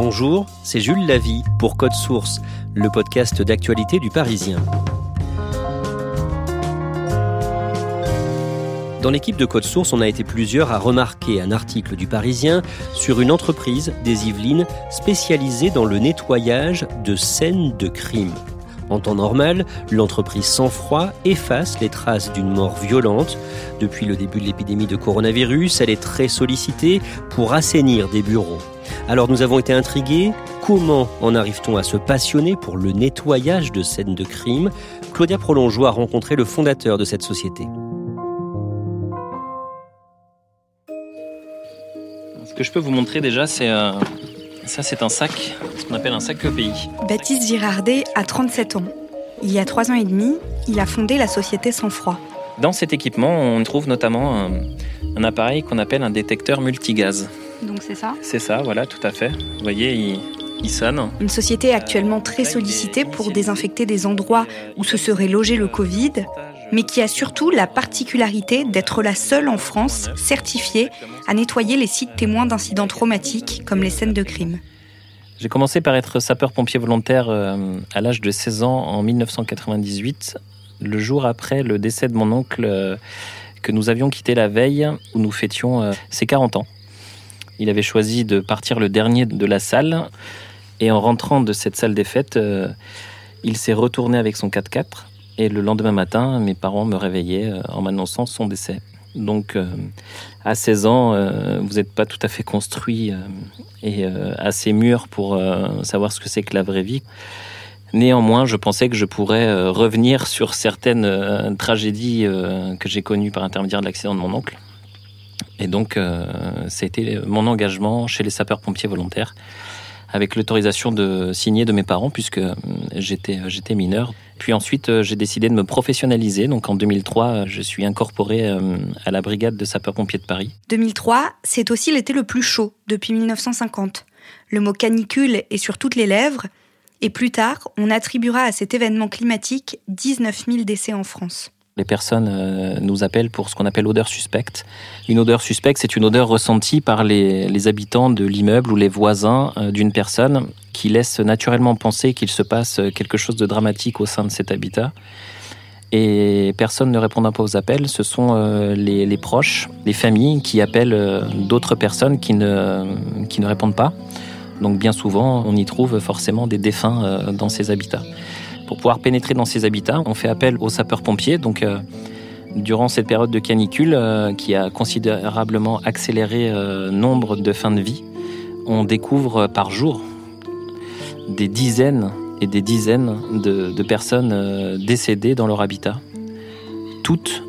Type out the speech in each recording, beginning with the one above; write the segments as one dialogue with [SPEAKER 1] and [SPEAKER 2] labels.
[SPEAKER 1] Bonjour, c'est Jules Lavie pour Code Source, le podcast d'actualité du Parisien. Dans l'équipe de Code Source, on a été plusieurs à remarquer un article du Parisien sur une entreprise des Yvelines spécialisée dans le nettoyage de scènes de crime. En temps normal, l'entreprise sans froid efface les traces d'une mort violente. Depuis le début de l'épidémie de coronavirus, elle est très sollicitée pour assainir des bureaux. Alors nous avons été intrigués. Comment en arrive-t-on à se passionner pour le nettoyage de scènes de crime? Claudia Prolongeau a rencontré le fondateur de cette société.
[SPEAKER 2] Ce que je peux vous montrer déjà, c'est euh, ça, c'est un sac, ce qu'on appelle un sac EPI.
[SPEAKER 3] Baptiste Girardet a 37 ans. Il y a trois ans et demi, il a fondé la société Sans Froid.
[SPEAKER 2] Dans cet équipement, on trouve notamment un, un appareil qu'on appelle un détecteur multigaz.
[SPEAKER 3] Donc c'est ça
[SPEAKER 2] C'est ça, voilà, tout à fait. Vous voyez, il, il sonne.
[SPEAKER 3] Une société actuellement très sollicitée pour désinfecter des endroits où se serait logé le Covid, mais qui a surtout la particularité d'être la seule en France certifiée à nettoyer les sites témoins d'incidents traumatiques comme les scènes de crime.
[SPEAKER 2] J'ai commencé par être sapeur-pompier volontaire euh, à l'âge de 16 ans en 1998, le jour après le décès de mon oncle euh, que nous avions quitté la veille où nous fêtions euh, ses 40 ans. Il avait choisi de partir le dernier de la salle et en rentrant de cette salle des fêtes, il s'est retourné avec son 4x4 et le lendemain matin, mes parents me réveillaient en m'annonçant son décès. Donc, euh, à 16 ans, euh, vous n'êtes pas tout à fait construit euh, et assez mûr pour savoir ce que c'est que la vraie vie. Néanmoins, je pensais que je pourrais revenir sur certaines tragédies que j'ai connues par intermédiaire de l'accident de mon oncle. Et donc, a été mon engagement chez les sapeurs-pompiers volontaires avec l'autorisation de signer de mes parents puisque euh, j'étais euh, j'étais mineur. Puis ensuite, euh, j'ai décidé de me professionnaliser. Donc en 2003, je suis incorporé à la brigade de sapeurs-pompiers de Paris.
[SPEAKER 3] 2003, c'est aussi l'été le plus chaud depuis 1950. Le mot canicule est sur toutes les lèvres. Et plus tard, on attribuera à cet événement climatique 19 000 décès en France.
[SPEAKER 2] Les personnes euh, nous appellent pour ce qu'on appelle odeur suspecte. Une odeur suspecte, c'est une odeur ressentie par les, habitants de l'immeuble ou les voisins euh, d'une personne qui laisse naturellement penser qu'il se passe quelque chose de dramatique au sein de cet habitat. Et personne ne répondant pas aux appels, ce sont euh, les, proches, les familles qui appellent d'autres personnes qui ne, qui ne répondent pas. Donc bien souvent, on y trouve forcément des défunts dans ces habitats. Pour pouvoir pénétrer dans ces habitats, on fait appel aux sapeurs-pompiers. Donc, euh, durant cette période de canicule euh, qui a considérablement accéléré euh, nombre de fins de vie, on découvre par jour des dizaines et des dizaines de, personnes décédées dans leur habitat, toutes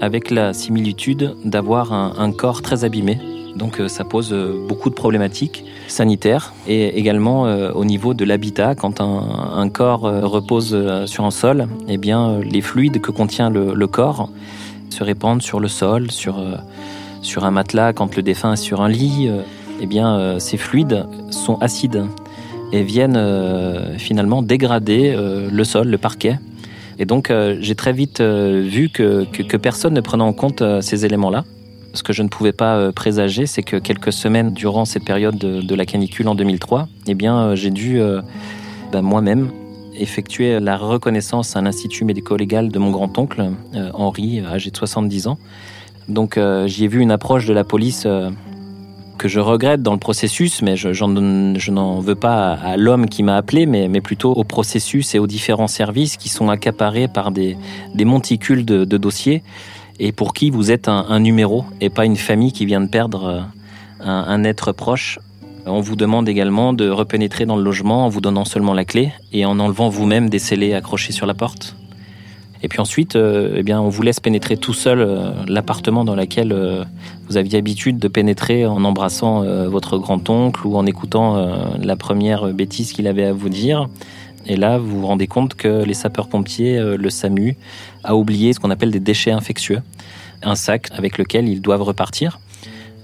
[SPEAKER 2] avec la similitude d'avoir un corps très abîmé, donc euh, ça pose euh, beaucoup de problématiques sanitaires et également euh, au niveau de l'habitat. Quand un, corps repose sur un sol, eh bien les fluides que contient le, corps se répandent sur le sol, sur, sur un matelas. Quand le défunt est sur un lit, eh bien ces fluides sont acides et viennent finalement dégrader le sol, le parquet. Et donc j'ai très vite vu que, que, personne ne prenait en compte ces éléments-là. Ce que je ne pouvais pas euh, présager, c'est que quelques semaines durant cette période de, la canicule en 2003, eh bien, euh, j'ai dû euh, bah, moi-même effectuer la reconnaissance à l'institut médico-légal de mon grand-oncle, Henri, âgé de 70 ans. Donc j'y ai vu une approche de la police que je regrette dans le processus, mais je, n'en veux pas à, l'homme qui m'a appelé, mais, plutôt au processus et aux différents services qui sont accaparés par des, monticules de dossiers et pour qui vous êtes un, numéro et pas une famille qui vient de perdre euh, un, être proche. On vous demande également de repénétrer dans le logement en vous donnant seulement la clé et en enlevant vous-même des scellés accrochés sur la porte. Et puis ensuite, euh, eh bien, on vous laisse pénétrer tout seul euh, l'appartement dans lequel vous aviez habitude de pénétrer en embrassant votre grand-oncle ou en écoutant la première bêtise qu'il avait à vous dire. Et là, vous vous rendez compte que les sapeurs-pompiers, euh, le SAMU, a oublié ce qu'on appelle des déchets infectieux, un sac avec lequel ils doivent repartir.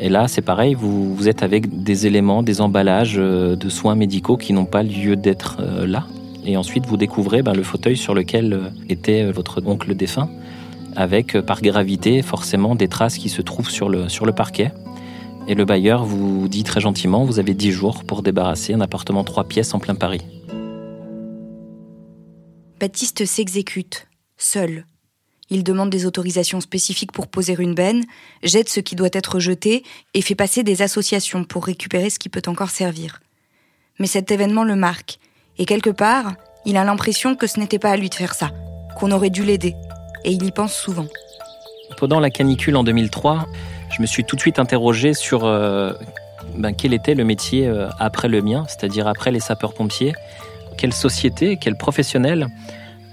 [SPEAKER 2] Et là, c'est pareil, vous, vous, êtes avec des éléments, des emballages euh, de soins médicaux qui n'ont pas lieu d'être euh, là. Et ensuite, vous découvrez ben, le fauteuil sur lequel était votre oncle défunt, avec par gravité forcément des traces qui se trouvent sur le, sur le parquet. Et le bailleur vous dit très gentiment, vous avez 10 jours pour débarrasser un appartement 3 pièces en plein Paris.
[SPEAKER 3] Baptiste s'exécute, seul. Il demande des autorisations spécifiques pour poser une benne, jette ce qui doit être jeté et fait passer des associations pour récupérer ce qui peut encore servir. Mais cet événement le marque, et quelque part, il a l'impression que ce n'était pas à lui de faire ça, qu'on aurait dû l'aider, et il y pense souvent.
[SPEAKER 2] Pendant la canicule en 2003, je me suis tout de suite interrogé sur euh, ben, quel était le métier euh, après le mien, c'est-à-dire après les sapeurs-pompiers. Quelle société, quel professionnel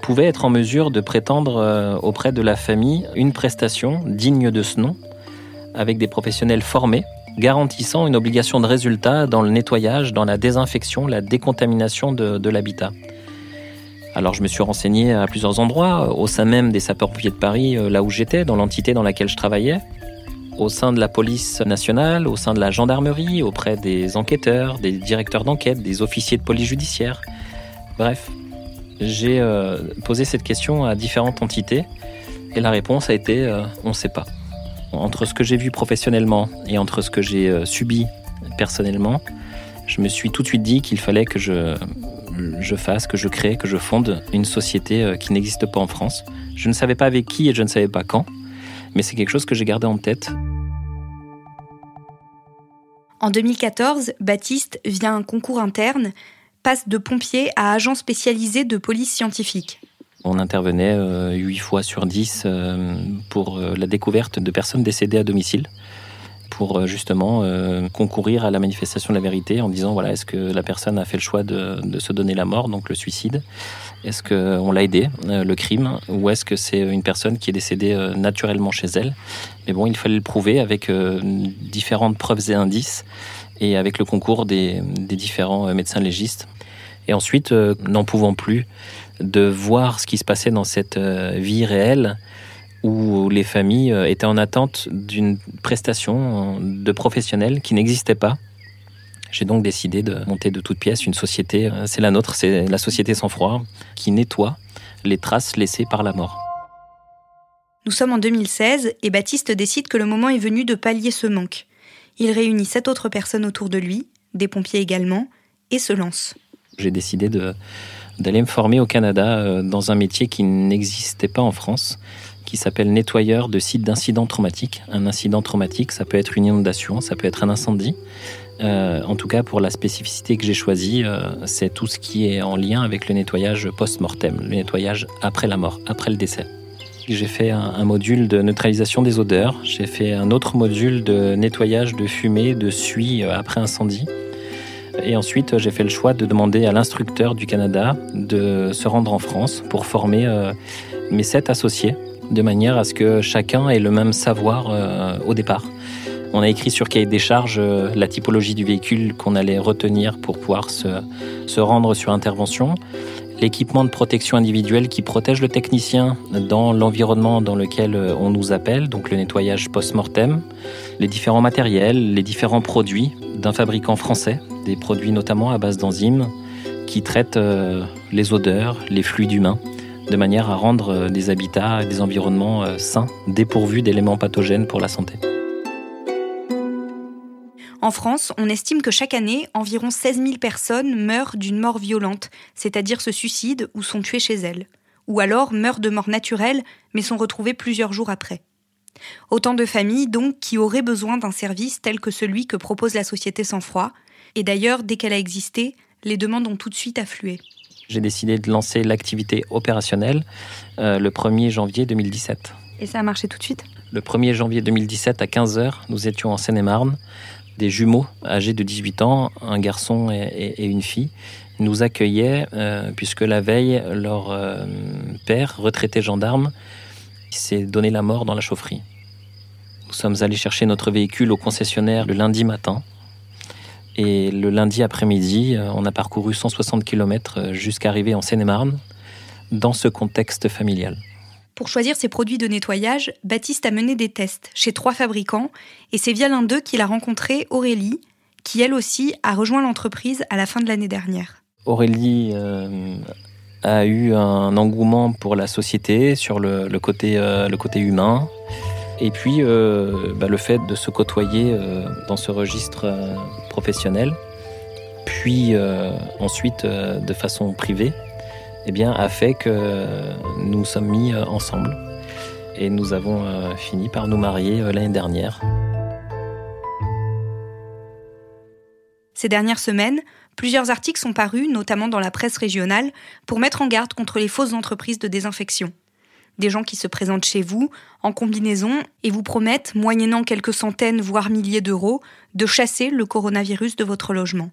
[SPEAKER 2] pouvait être en mesure de prétendre euh, auprès de la famille une prestation digne de ce nom, avec des professionnels formés, garantissant une obligation de résultat dans le nettoyage, dans la désinfection, la décontamination de, l'habitat. Alors je me suis renseigné à plusieurs endroits, au sein même des sapeurs-pompiers de Paris, euh, là où j'étais, dans l'entité dans laquelle je travaillais, au sein de la police nationale, au sein de la gendarmerie, auprès des enquêteurs, des directeurs d'enquête, des officiers de police judiciaire. Bref, j'ai euh, posé cette question à différentes entités et la réponse a été euh, on ne sait pas. Entre ce que j'ai vu professionnellement et entre ce que j'ai euh, subi personnellement, je me suis tout de suite dit qu'il fallait que je, fasse, que je crée, que je fonde une société qui n'existe pas en France. Je ne savais pas avec qui et je ne savais pas quand, mais c'est quelque chose que j'ai gardé en tête.
[SPEAKER 3] En 2014, Baptiste, via un concours interne, de pompier à agent spécialisé de police scientifique.
[SPEAKER 2] On intervenait euh, huit 8 fois sur 10 euh, pour euh, la découverte de personnes décédées à domicile pour justement concourir à la manifestation de la vérité en disant voilà est-ce que la personne a fait le choix de, se donner la mort donc le suicide? Est-ce qu'on l'a aidé le crime? Ou est-ce que c'est une personne qui est décédée naturellement chez elle? Mais bon il fallait le prouver avec différentes preuves et indices et avec le concours des, différents euh, médecins légistes. Et ensuite, euh, n'en pouvant plus de voir ce qui se passait dans cette euh, vie réelle où les familles étaient en attente d'une prestation de professionnels qui n'existait pas. J'ai donc décidé de monter de toutes pièces une société, c'est la nôtre, c'est la société sans froid, qui nettoie les traces laissées par la mort.
[SPEAKER 3] Nous sommes en 2016 et Baptiste décide que le moment est venu de pallier ce manque. Il réunit sept autres personnes autour de lui, des pompiers également, et se lance.
[SPEAKER 2] J'ai décidé d'aller me former au Canada euh, dans un métier qui n'existait pas en France, qui s'appelle nettoyeur de sites d'incidents traumatiques. Un incident traumatique, ça peut être une inondation, ça peut être un incendie. Euh, en tout cas, pour la spécificité que j'ai choisie, euh, c'est tout ce qui est en lien avec le nettoyage post-mortem, le nettoyage après la mort, après le décès. J'ai fait un, module de neutralisation des odeurs. J'ai fait un autre module de nettoyage de fumée, de suie après incendie. Et ensuite, j'ai fait le choix de demander à l'instructeur du Canada de se rendre en France pour former euh, mes sept associés, de manière à ce que chacun ait le même savoir euh, au départ. On a écrit sur cahier des charges la typologie du véhicule qu'on allait retenir pour pouvoir se, se rendre sur intervention l'équipement de protection individuelle qui protège le technicien dans l'environnement dans lequel euh, on nous appelle, donc le nettoyage post-mortem, les différents matériels, les différents produits d'un fabricant français, des produits notamment à base d'enzymes qui traitent euh, les odeurs, les fluides humains, de manière à rendre euh, des habitats et des environnements sains, dépourvus d'éléments pathogènes pour la santé.
[SPEAKER 3] En France, on estime que chaque année, environ 16 000 personnes meurent d'une mort violente, c'est-à-dire se suicident ou sont tuées chez elles, ou alors meurent de mort naturelle mais sont retrouvées plusieurs jours après. Autant de familles donc qui auraient besoin d'un service tel que celui que propose la Société Sans Froid, et d'ailleurs, dès qu'elle a existé, les demandes ont tout de suite afflué.
[SPEAKER 2] J'ai décidé de lancer l'activité opérationnelle euh, le 1er janvier 2017.
[SPEAKER 3] Et ça a marché tout de suite?
[SPEAKER 2] Le 1er janvier 2017 à 15h, nous étions en Seine-et-Marne des jumeaux âgés de 18 ans, un garçon et, une fille, nous accueillaient euh, puisque la veille, leur euh, père, retraité gendarme, s'est donné la mort dans la chaufferie. Nous sommes allés chercher notre véhicule au concessionnaire le lundi matin. Et le lundi après-midi, euh, on a parcouru 160 km jusqu'à arriver en Seine-et-Marne dans ce contexte familial.
[SPEAKER 3] Pour choisir ses produits de nettoyage, Baptiste a mené des tests chez trois fabricants et c'est via l'un d'eux qu'il a rencontré Aurélie, qui elle aussi a rejoint l'entreprise à la fin de l'année dernière.
[SPEAKER 2] Aurélie euh, a eu un engouement pour la société sur le, côté, euh, côté humain. Et puis bah, le fait de se côtoyer dans ce registre professionnel, puis ensuite de façon privée, eh bien, a fait que nous sommes mis ensemble et nous avons fini par nous marier l'année dernière.
[SPEAKER 3] Ces dernières semaines, plusieurs articles sont parus, notamment dans la presse régionale, pour mettre en garde contre les fausses entreprises de désinfection. Des gens qui se présentent chez vous en combinaison et vous promettent, moyennant quelques centaines voire milliers d'euros, de chasser le coronavirus de votre logement.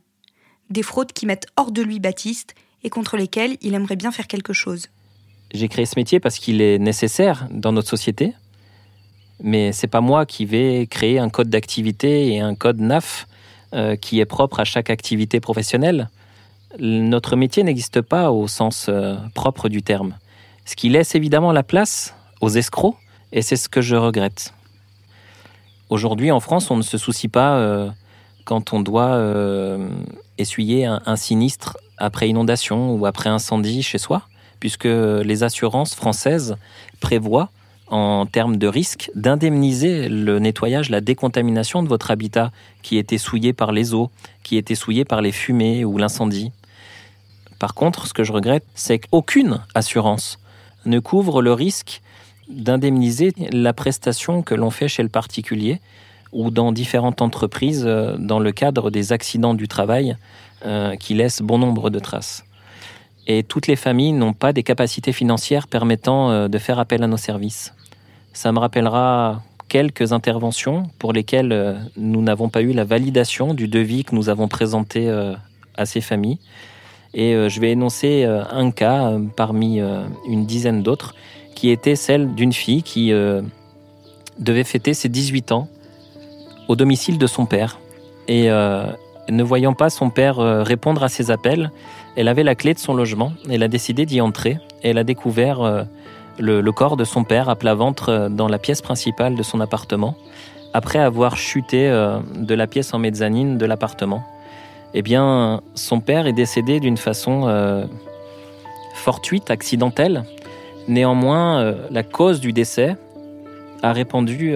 [SPEAKER 3] Des fraudes qui mettent hors de lui Baptiste et contre lesquelles il aimerait bien faire quelque chose.
[SPEAKER 2] J'ai créé ce métier parce qu'il est nécessaire dans notre société, mais c'est pas moi qui vais créer un code d'activité et un code NAF euh, qui est propre à chaque activité professionnelle. Notre métier n'existe pas au sens euh, propre du terme, ce qui laisse évidemment la place aux escrocs, et c'est ce que je regrette. Aujourd'hui, en France, on ne se soucie pas euh, quand on doit essuyer un, sinistre après inondation ou après incendie chez soi, puisque les assurances françaises prévoient en termes de risque d'indemniser le nettoyage, la décontamination de votre habitat qui était souillé par les eaux, qui était souillé par les fumées ou l'incendie. Par contre, ce que je regrette, c'est qu'aucune assurance ne couvre le risque d'indemniser la prestation que l'on fait chez le particulier ou dans différentes entreprises euh, dans le cadre des accidents du travail euh, qui laissent bon nombre de traces. Et toutes les familles n'ont pas des capacités financières permettant euh, de faire appel à nos services. Ça me rappellera quelques interventions pour lesquelles euh, nous n'avons pas eu la validation du devis que nous avons présenté à ces familles. Et je vais énoncer un cas parmi une dizaine d'autres, qui était celle d'une fille qui devait fêter ses 18 ans au domicile de son père. Et ne voyant pas son père répondre à ses appels, elle avait la clé de son logement, elle a décidé d'y entrer, elle a découvert le, corps de son père à plat ventre euh, dans la pièce principale de son appartement, après avoir chuté euh, de la pièce en mezzanine de l'appartement. Eh bien, son père est décédé d'une façon euh, fortuite, accidentelle. Néanmoins, la cause du décès a répandu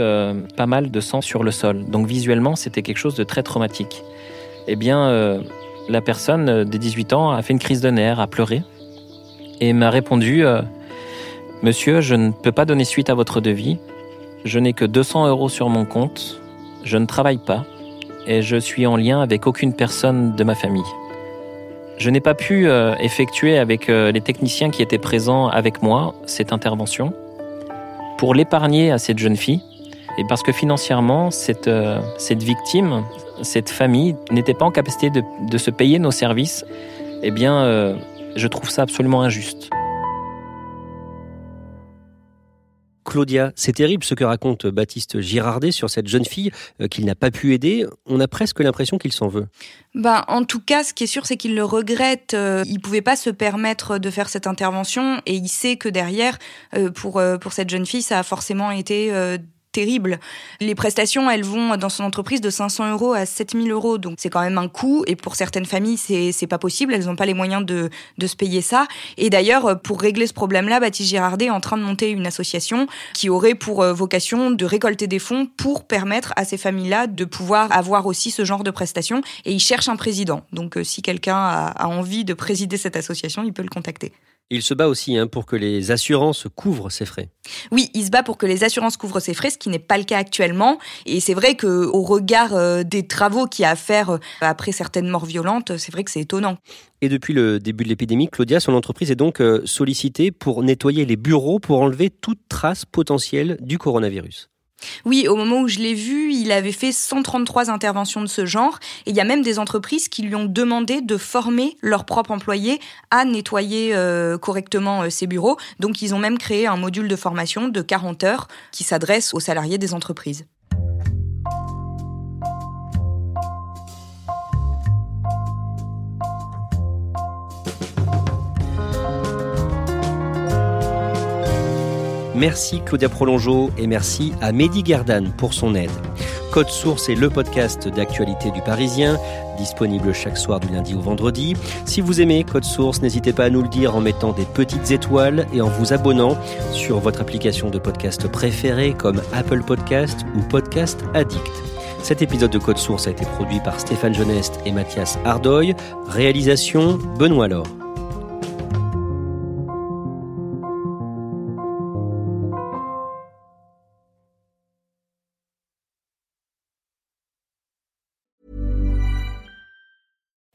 [SPEAKER 2] pas mal de sang sur le sol. Donc visuellement, c'était quelque chose de très traumatique. Eh bien, la personne des 18 ans a fait une crise de nerfs, a pleuré, et m'a répondu Monsieur, je ne peux pas donner suite à votre devis. Je n'ai que 200 euros sur mon compte. Je ne travaille pas et je suis en lien avec aucune personne de ma famille. Je n'ai pas pu euh, effectuer avec euh, les techniciens qui étaient présents avec moi cette intervention pour l'épargner à cette jeune fille et parce que financièrement, cette, euh, cette victime, cette famille n'était pas en capacité de, de, se payer nos services, eh bien, je trouve ça absolument injuste.
[SPEAKER 1] Claudia, c'est terrible ce que raconte Baptiste Girardet sur cette jeune fille euh, qu'il n'a pas pu aider. On a presque l'impression qu'il s'en veut.
[SPEAKER 3] Ben, en tout cas, ce qui est sûr, c'est qu'il le regrette. Euh, il pouvait pas se permettre de faire cette intervention et il sait que derrière, euh, pour, pour cette jeune fille, ça a forcément été terrible. Les prestations, elles vont dans son entreprise de 500 euros à 7000 euros, donc c'est quand même un coût. Et pour certaines familles, c'est c'est pas possible, elles n'ont pas les moyens de de se payer ça. Et d'ailleurs, pour régler ce problème-là, Baptiste Girardet est en train de monter une association qui aurait pour euh, vocation de récolter des fonds pour permettre à ces familles-là de pouvoir avoir aussi ce genre de prestations. Et il cherche un président. Donc, euh, si quelqu'un a envie de présider cette association, il peut le contacter.
[SPEAKER 1] Il se bat aussi hein, pour que les assurances couvrent ses frais.
[SPEAKER 3] Oui, il se bat pour que les assurances couvrent ses frais, ce qui n'est pas le cas actuellement. Et c'est vrai que au regard euh, des travaux qu'il y a à faire euh, après certaines morts violentes, c'est vrai que c'est étonnant.
[SPEAKER 1] Et depuis le début de l'épidémie, Claudia, son entreprise est donc euh, sollicitée pour nettoyer les bureaux pour enlever toute trace potentielle du coronavirus.
[SPEAKER 3] Oui, au moment où je l'ai vu, il avait fait 133 interventions de ce genre. Et il y a même des entreprises qui lui ont demandé de former leurs propres employés à nettoyer euh, correctement euh, ses bureaux. Donc ils ont même créé un module de formation de 40 heures qui s'adresse aux salariés des entreprises.
[SPEAKER 1] Merci Claudia Prolongeau et merci à Mehdi Gerdan pour son aide. Code Source est le podcast d'actualité du Parisien, disponible chaque soir du lundi au vendredi. Si vous aimez Code Source, n'hésitez pas à nous le dire en mettant des petites étoiles et en vous abonnant sur votre application de podcast préférée comme Apple Podcast ou Podcast Addict. Cet épisode de Code Source a été produit par Stéphane Genest et Mathias Ardoy. Réalisation Benoît Laure.